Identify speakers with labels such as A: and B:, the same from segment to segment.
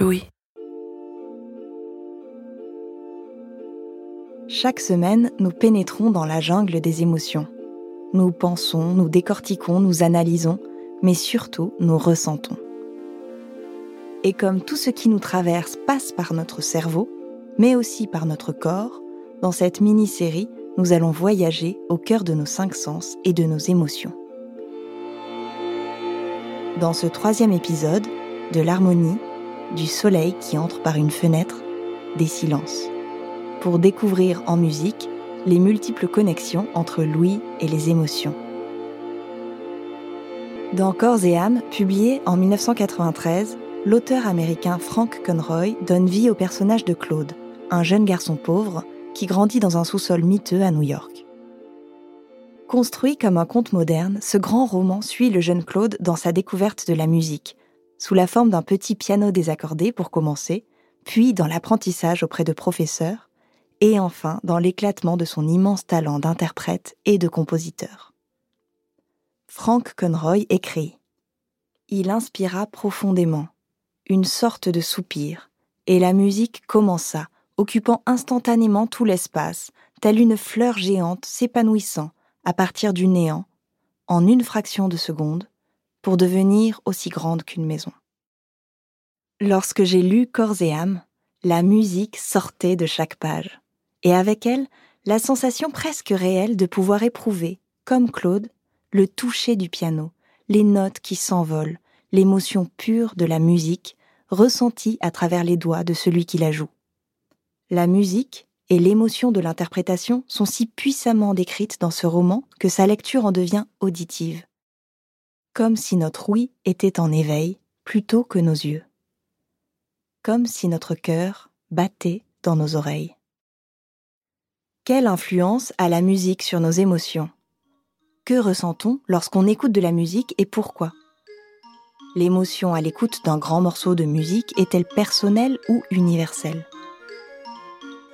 A: Louis. Chaque semaine, nous pénétrons dans la jungle des émotions. Nous pensons, nous décortiquons, nous analysons, mais surtout nous ressentons. Et comme tout ce qui nous traverse passe par notre cerveau, mais aussi par notre corps, dans cette mini-série, nous allons voyager au cœur de nos cinq sens et de nos émotions. Dans ce troisième épisode, de l'harmonie, du soleil qui entre par une fenêtre, des silences. Pour découvrir en musique les multiples connexions entre l'ouïe et les émotions. Dans Corps et âme, publié en 1993, l'auteur américain Frank Conroy donne vie au personnage de Claude, un jeune garçon pauvre qui grandit dans un sous-sol miteux à New York. Construit comme un conte moderne, ce grand roman suit le jeune Claude dans sa découverte de la musique, sous la forme d'un petit piano désaccordé pour commencer, puis dans l'apprentissage auprès de professeurs, et enfin dans l'éclatement de son immense talent d'interprète et de compositeur. Frank Conroy écrit Il inspira profondément, une sorte de soupir, et la musique commença, occupant instantanément tout l'espace, telle une fleur géante s'épanouissant à partir du néant, en une fraction de seconde, pour devenir aussi grande qu'une maison. Lorsque j'ai lu Corps et âme, la musique sortait de chaque page, et avec elle, la sensation presque réelle de pouvoir éprouver, comme Claude, le toucher du piano, les notes qui s'envolent, l'émotion pure de la musique, ressentie à travers les doigts de celui qui la joue. La musique et l'émotion de l'interprétation sont si puissamment décrites dans ce roman que sa lecture en devient auditive comme si notre oui était en éveil plutôt que nos yeux, comme si notre cœur battait dans nos oreilles. Quelle influence a la musique sur nos émotions? Que ressent-on lorsqu'on écoute de la musique et pourquoi? L'émotion à l'écoute d'un grand morceau de musique est-elle personnelle ou universelle?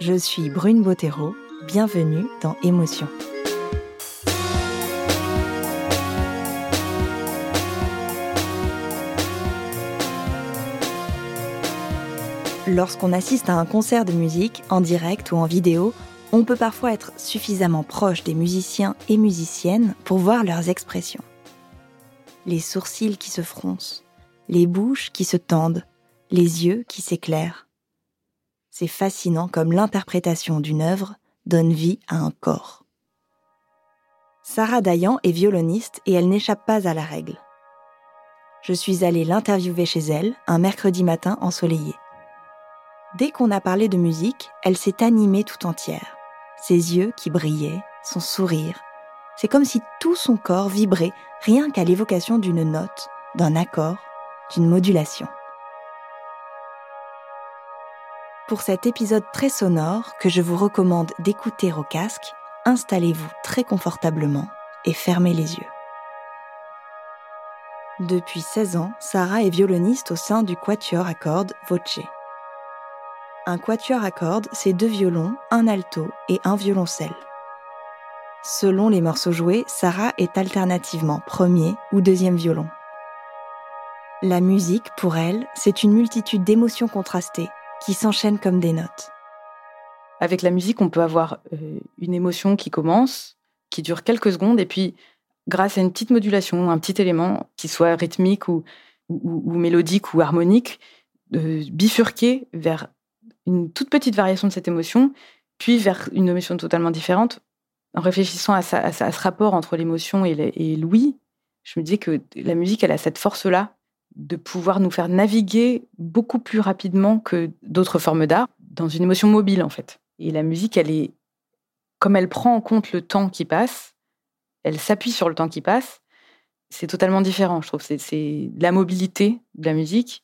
A: Je suis Brune Bottero, bienvenue dans Émotion. Lorsqu'on assiste à un concert de musique, en direct ou en vidéo, on peut parfois être suffisamment proche des musiciens et musiciennes pour voir leurs expressions. Les sourcils qui se froncent, les bouches qui se tendent, les yeux qui s'éclairent. C'est fascinant comme l'interprétation d'une œuvre donne vie à un corps. Sarah Dayan est violoniste et elle n'échappe pas à la règle. Je suis allée l'interviewer chez elle un mercredi matin ensoleillé. Dès qu'on a parlé de musique, elle s'est animée tout entière. Ses yeux qui brillaient, son sourire. C'est comme si tout son corps vibrait rien qu'à l'évocation d'une note, d'un accord, d'une modulation. Pour cet épisode très sonore que je vous recommande d'écouter au casque, installez-vous très confortablement et fermez les yeux. Depuis 16 ans, Sarah est violoniste au sein du quatuor à cordes Voce. Un quatuor à cordes, c'est deux violons, un alto et un violoncelle. Selon les morceaux joués, Sarah est alternativement premier ou deuxième violon. La musique, pour elle, c'est une multitude d'émotions contrastées qui s'enchaînent comme des notes.
B: Avec la musique, on peut avoir euh, une émotion qui commence, qui dure quelques secondes, et puis, grâce à une petite modulation, un petit élément, qui soit rythmique ou, mélodique ou harmonique, bifurquer vers une toute petite variation de cette émotion, puis vers une émotion totalement différente. En réfléchissant à, ce rapport entre l'émotion et l'ouïe, je me disais que la musique, elle a cette force-là de pouvoir nous faire naviguer beaucoup plus rapidement que d'autres formes d'art dans une émotion mobile, en fait. Et la musique, elle est, comme elle prend en compte le temps qui passe, elle s'appuie sur le temps qui passe, c'est totalement différent, je trouve. C'est la mobilité de la musique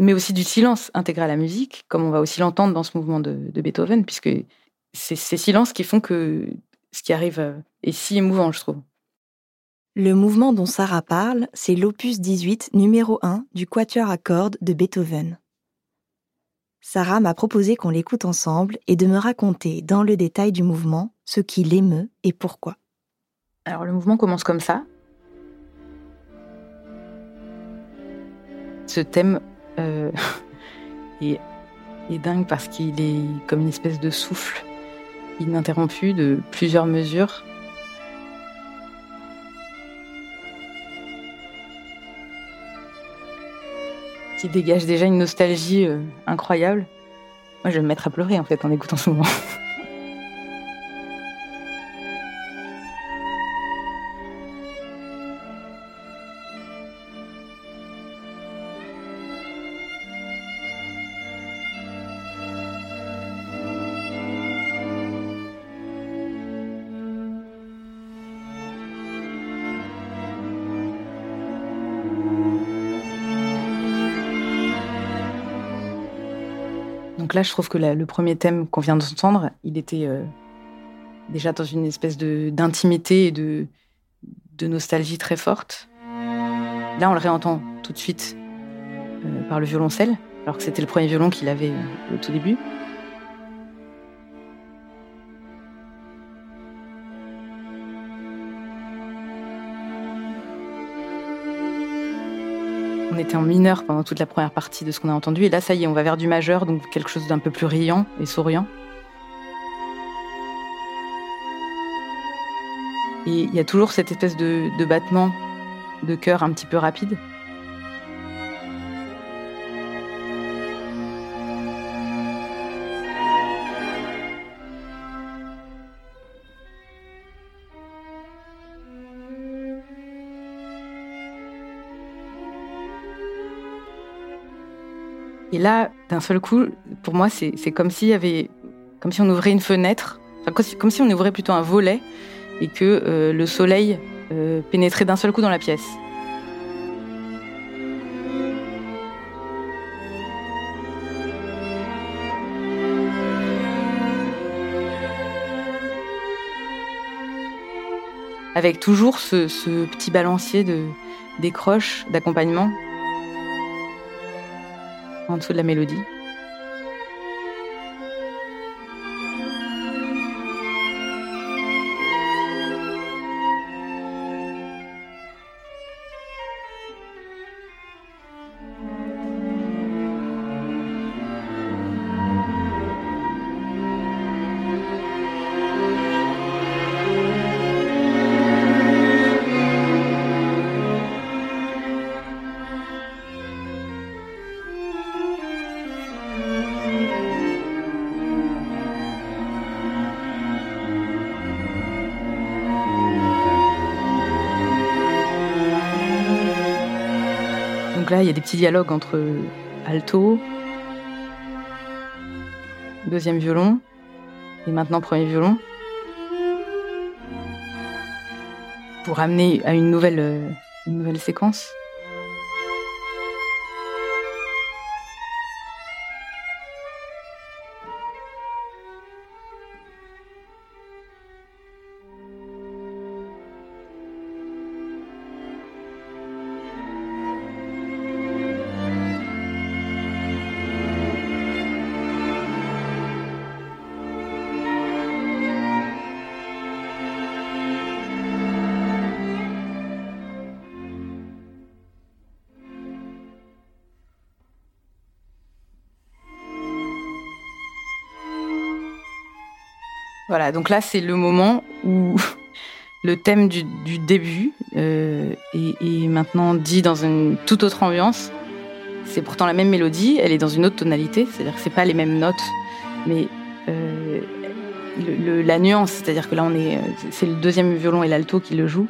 B: mais aussi du silence intégré à la musique, comme on va aussi l'entendre dans ce mouvement de, Beethoven, puisque c'est ces silences qui font que ce qui arrive euh, est si émouvant, je trouve.
A: Le mouvement dont Sarah parle, c'est l'opus 18, numéro 1 du Quatuor à cordes de Beethoven. Sarah m'a proposé qu'on l'écoute ensemble et de me raconter dans le détail du mouvement ce qui l'émeut et pourquoi.
B: Alors le mouvement commence comme ça. Ce thème euh, dingue parce qu'il est comme une espèce de souffle ininterrompu de plusieurs mesures. qui dégage déjà une nostalgie euh, incroyable. Moi, je vais me mettre à pleurer en fait en écoutant ce moment. je trouve que le premier thème qu'on vient d'entendre, il était euh, déjà dans une espèce d'intimité et de, de, nostalgie très forte. Là, on le réentend tout de suite euh, par le violoncelle, alors que c'était le premier violon qu'il avait euh, au tout début. En mineur pendant toute la première partie de ce qu'on a entendu. Et là, ça y est, on va vers du majeur, donc quelque chose d'un peu plus riant et souriant. Et il y a toujours cette espèce de battement de cœur un petit peu rapide. Et là, d'un seul coup, pour moi, c'est comme si on ouvrait une fenêtre, enfin, comme si on ouvrait plutôt un volet et que euh, le soleil euh, pénétrait d'un seul coup dans la pièce. Avec toujours ce, petit balancier de décroche, d'accompagnement en dessous de la mélodie. Il y a des petits dialogues entre alto, deuxième violon, et maintenant premier violon. Pour amener à une nouvelle, euh, une nouvelle séquence. Voilà, donc là, c'est le moment où le thème du, début euh, est, maintenant dit dans une toute autre ambiance. C'est pourtant la même mélodie, elle est dans une autre tonalité, c'est-à-dire que c'est pas les mêmes notes, mais euh, la nuance, c'est-à-dire que là, on est, c'est le deuxième violon et l'alto qui le jouent.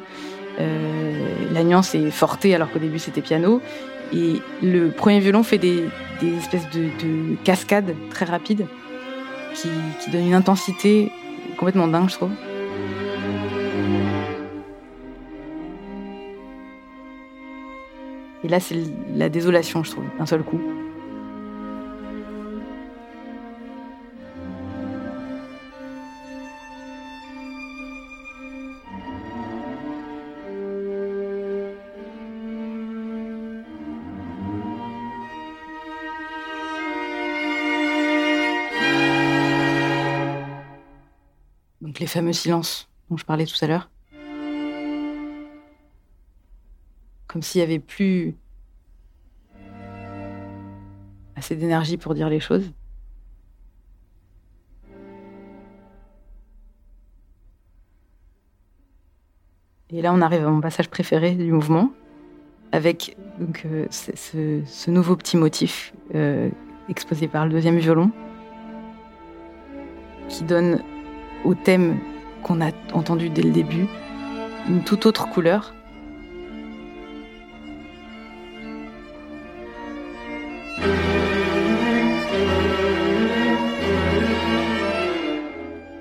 B: Euh, la nuance est fortée alors qu'au début c'était piano. Et le premier violon fait des, espèces de, cascades très rapides qui donnent une intensité complètement dingue, je trouve. Et là, c'est la désolation, je trouve, d'un seul coup. Fameux silences dont je parlais tout à l'heure. Comme s'il y avait plus assez d'énergie pour dire les choses. Et là, on arrive à mon passage préféré du mouvement, avec euh, ce, nouveau petit motif euh, exposé par le deuxième violon, qui donne au thème qu'on a entendu dès le début une toute autre couleur.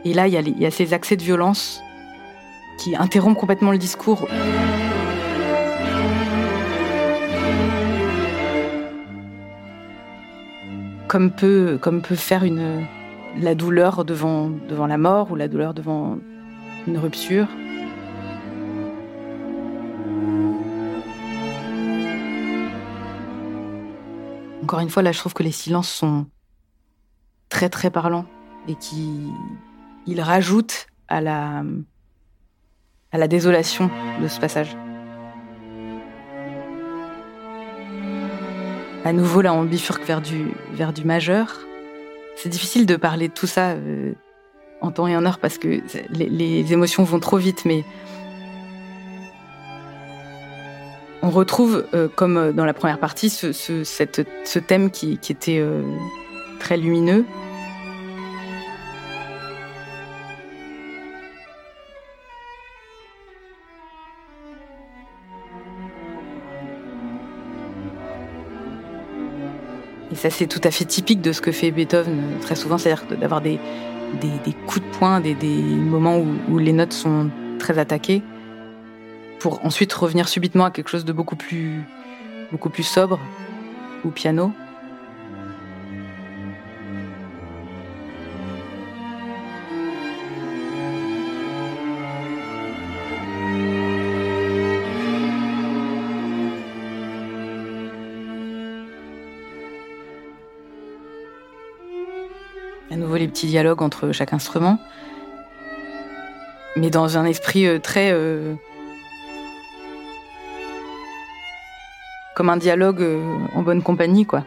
B: Et là, il y, a ces accès de violence qui interrompent complètement le discours. Comme peut, comme peut faire une, la douleur devant, la mort ou la douleur devant une rupture. Encore une fois, là, je trouve que les silences sont très très parlants et qui ils rajoutent à la à la désolation de ce passage. À nouveau, là, on bifurque vers du, vers du majeur. C'est difficile de parler de tout ça euh, en temps et en heure parce que les, émotions vont trop vite, mais on retrouve, euh, comme dans la première partie, ce, thème qui, était euh, très lumineux, Et ça, c'est tout à fait typique de ce que fait Beethoven euh, très souvent, c'est-à-dire d'avoir des, coups de poing, des, moments où, les notes sont très attaquées, pour ensuite revenir subitement à quelque chose de beaucoup plus, beaucoup plus sobre, ou piano. Les petits dialogues entre chaque instrument, mais dans un esprit euh, très... Euh, comme un dialogue euh, en bonne compagnie, quoi.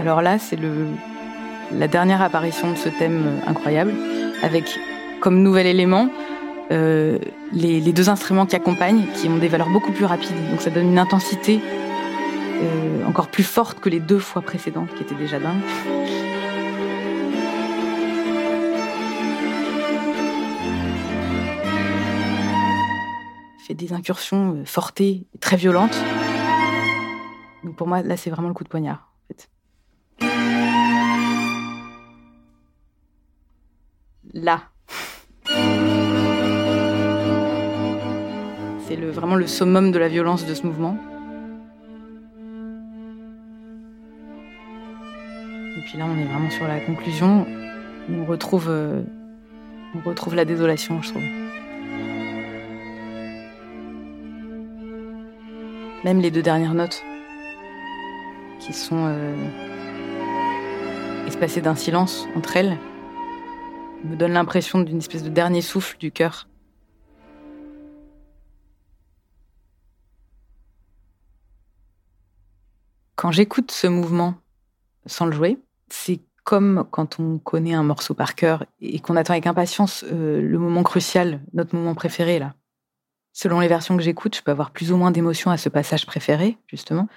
B: Alors là, c'est la dernière apparition de ce thème incroyable, avec comme nouvel élément euh, les, deux instruments qui accompagnent, qui ont des valeurs beaucoup plus rapides. Donc ça donne une intensité euh, encore plus forte que les deux fois précédentes, qui étaient déjà dingues. fait des incursions euh, fortées, très violentes. Donc pour moi, là, c'est vraiment le coup de poignard. Là. C'est vraiment le summum de la violence de ce mouvement. Et puis là, on est vraiment sur la conclusion. On retrouve, euh, la désolation, je trouve. Même les deux dernières notes, qui sont euh, espacées d'un silence entre elles me donne l'impression d'une espèce de dernier souffle du cœur. Quand j'écoute ce mouvement sans le jouer, c'est comme quand on connaît un morceau par cœur et qu'on attend avec impatience euh, le moment crucial, notre moment préféré là. Selon les versions que j'écoute, je peux avoir plus ou moins d'émotion à ce passage préféré, justement.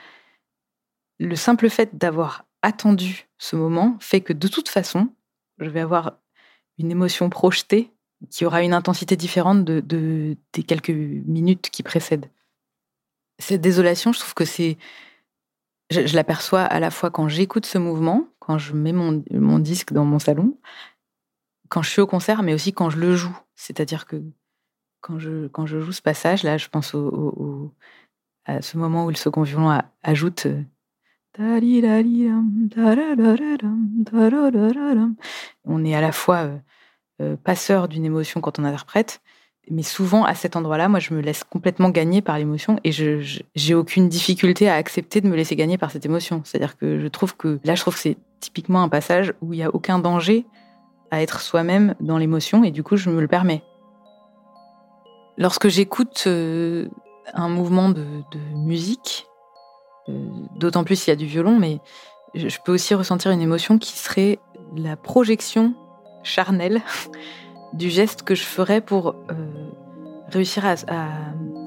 B: Le simple fait d'avoir attendu ce moment fait que de toute façon, je vais avoir une émotion projetée qui aura une intensité différente de, des quelques minutes qui précèdent. Cette désolation, je trouve que c'est. Je, l'aperçois à la fois quand j'écoute ce mouvement, quand je mets mon, mon, disque dans mon salon, quand je suis au concert, mais aussi quand je le joue. C'est-à-dire que quand je, quand je joue ce passage, là, je pense au, à ce moment où le second violon ajoute euh, On est à la fois euh, euh, passeur d'une émotion quand on interprète, mais souvent à cet endroit-là, moi, je me laisse complètement gagner par l'émotion et je j'ai aucune difficulté à accepter de me laisser gagner par cette émotion. C'est-à-dire que je trouve que là, je trouve que c'est typiquement un passage où il n'y a aucun danger à être soi-même dans l'émotion et du coup, je me le permets. Lorsque j'écoute euh, un mouvement de, musique, d'autant plus s'il y a du violon, mais je peux aussi ressentir une émotion qui serait la projection charnelle du geste que je ferais pour euh, réussir à,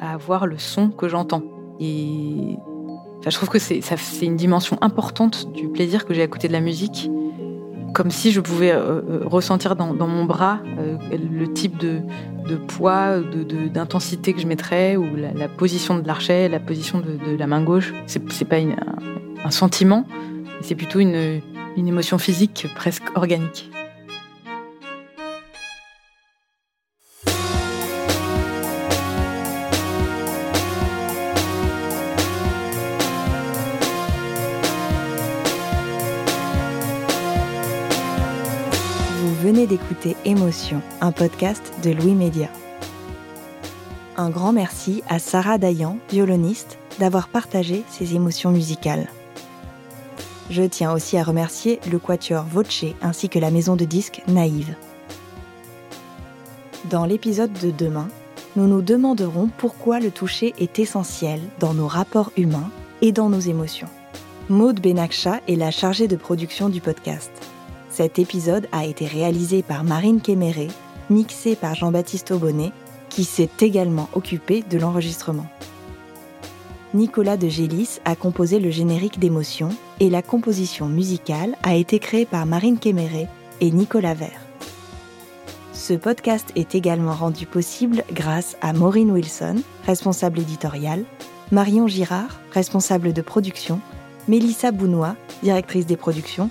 B: avoir le son que j'entends. Et je trouve que c'est une dimension importante du plaisir que j'ai à écouter de la musique, comme si je pouvais euh, euh, ressentir dans, mon bras le type de, poids, d'intensité que je mettrais, ou la, position de l'archet, la position de, la main gauche. C'est pas un, sentiment, c'est plutôt une émotion physique presque organique.
A: D'écouter Émotion, un podcast de Louis Média. Un grand merci à Sarah Dayan, violoniste, d'avoir partagé ses émotions musicales. Je tiens aussi à remercier le quatuor Voce ainsi que la maison de disques Naïve. Dans l'épisode de demain, nous nous demanderons pourquoi le toucher est essentiel dans nos rapports humains et dans nos émotions. Maude Benaksha est la chargée de production du podcast. Cet épisode a été réalisé par Marine Kéméré, mixé par Jean-Baptiste Aubonnet, qui s'est également occupé de l'enregistrement. Nicolas de Gélis a composé le générique d'émotion et la composition musicale a été créée par Marine Kéméré et Nicolas Vert. Ce podcast est également rendu possible grâce à Maureen Wilson, responsable éditoriale, Marion Girard, responsable de production, Mélissa Bounois, directrice des productions,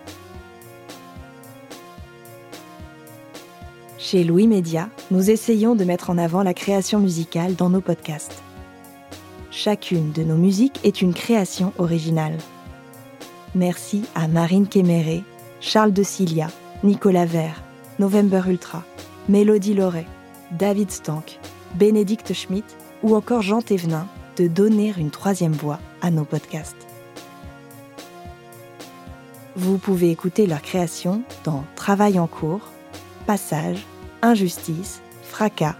A: Chez Louis Média, nous essayons de mettre en avant la création musicale dans nos podcasts. Chacune de nos musiques est une création originale. Merci à Marine Kéméré, Charles de Cilia, Nicolas Vert, November Ultra, Mélodie Loret, David Stank, Bénédicte Schmidt ou encore Jean Thévenin de donner une troisième voix à nos podcasts. Vous pouvez écouter leur création dans Travail en cours, Passage Injustice, Fracas,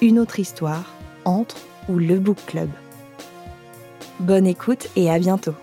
A: Une autre histoire, Entre ou Le Book Club. Bonne écoute et à bientôt